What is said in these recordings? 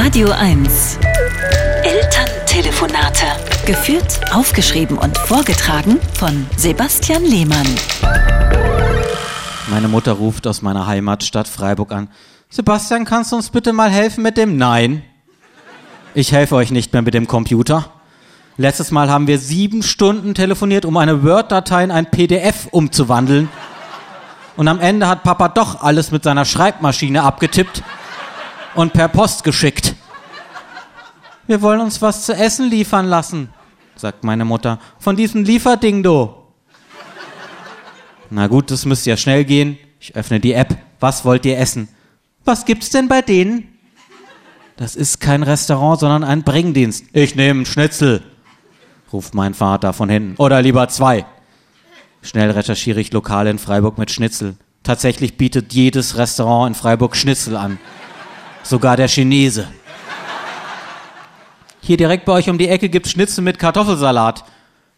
Radio 1. Elterntelefonate. Geführt, aufgeschrieben und vorgetragen von Sebastian Lehmann. Meine Mutter ruft aus meiner Heimatstadt Freiburg an. Sebastian, kannst du uns bitte mal helfen mit dem Nein? Ich helfe euch nicht mehr mit dem Computer. Letztes Mal haben wir sieben Stunden telefoniert, um eine Word-Datei in ein PDF umzuwandeln. Und am Ende hat Papa doch alles mit seiner Schreibmaschine abgetippt und per Post geschickt. Wir wollen uns was zu essen liefern lassen, sagt meine Mutter. Von diesem Lieferding, du. Na gut, das müsste ja schnell gehen. Ich öffne die App. Was wollt ihr essen? Was gibt's denn bei denen? Das ist kein Restaurant, sondern ein Bringdienst. Ich nehme einen Schnitzel, ruft mein Vater von hinten. Oder lieber zwei. Schnell recherchiere ich Lokale in Freiburg mit Schnitzel. Tatsächlich bietet jedes Restaurant in Freiburg Schnitzel an. Sogar der Chinese. Hier direkt bei euch um die Ecke gibt's Schnitzel mit Kartoffelsalat.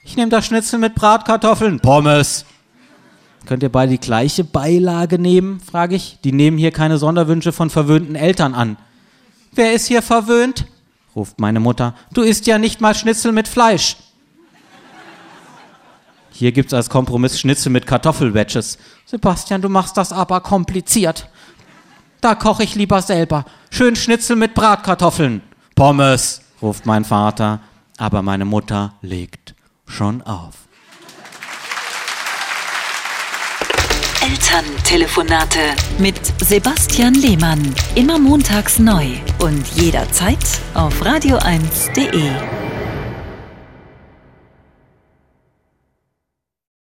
Ich nehme das Schnitzel mit Bratkartoffeln. Pommes. Könnt ihr beide die gleiche Beilage nehmen, frage ich. Die nehmen hier keine Sonderwünsche von verwöhnten Eltern an. Wer ist hier verwöhnt? ruft meine Mutter. Du isst ja nicht mal Schnitzel mit Fleisch. Hier gibt's als Kompromiss Schnitzel mit Kartoffelwedges. Sebastian, du machst das aber kompliziert. Da koche ich lieber selber. Schön Schnitzel mit Bratkartoffeln. Pommes, ruft mein Vater, aber meine Mutter legt schon auf. Elterntelefonate mit Sebastian Lehmann. Immer montags neu und jederzeit auf radio1.de.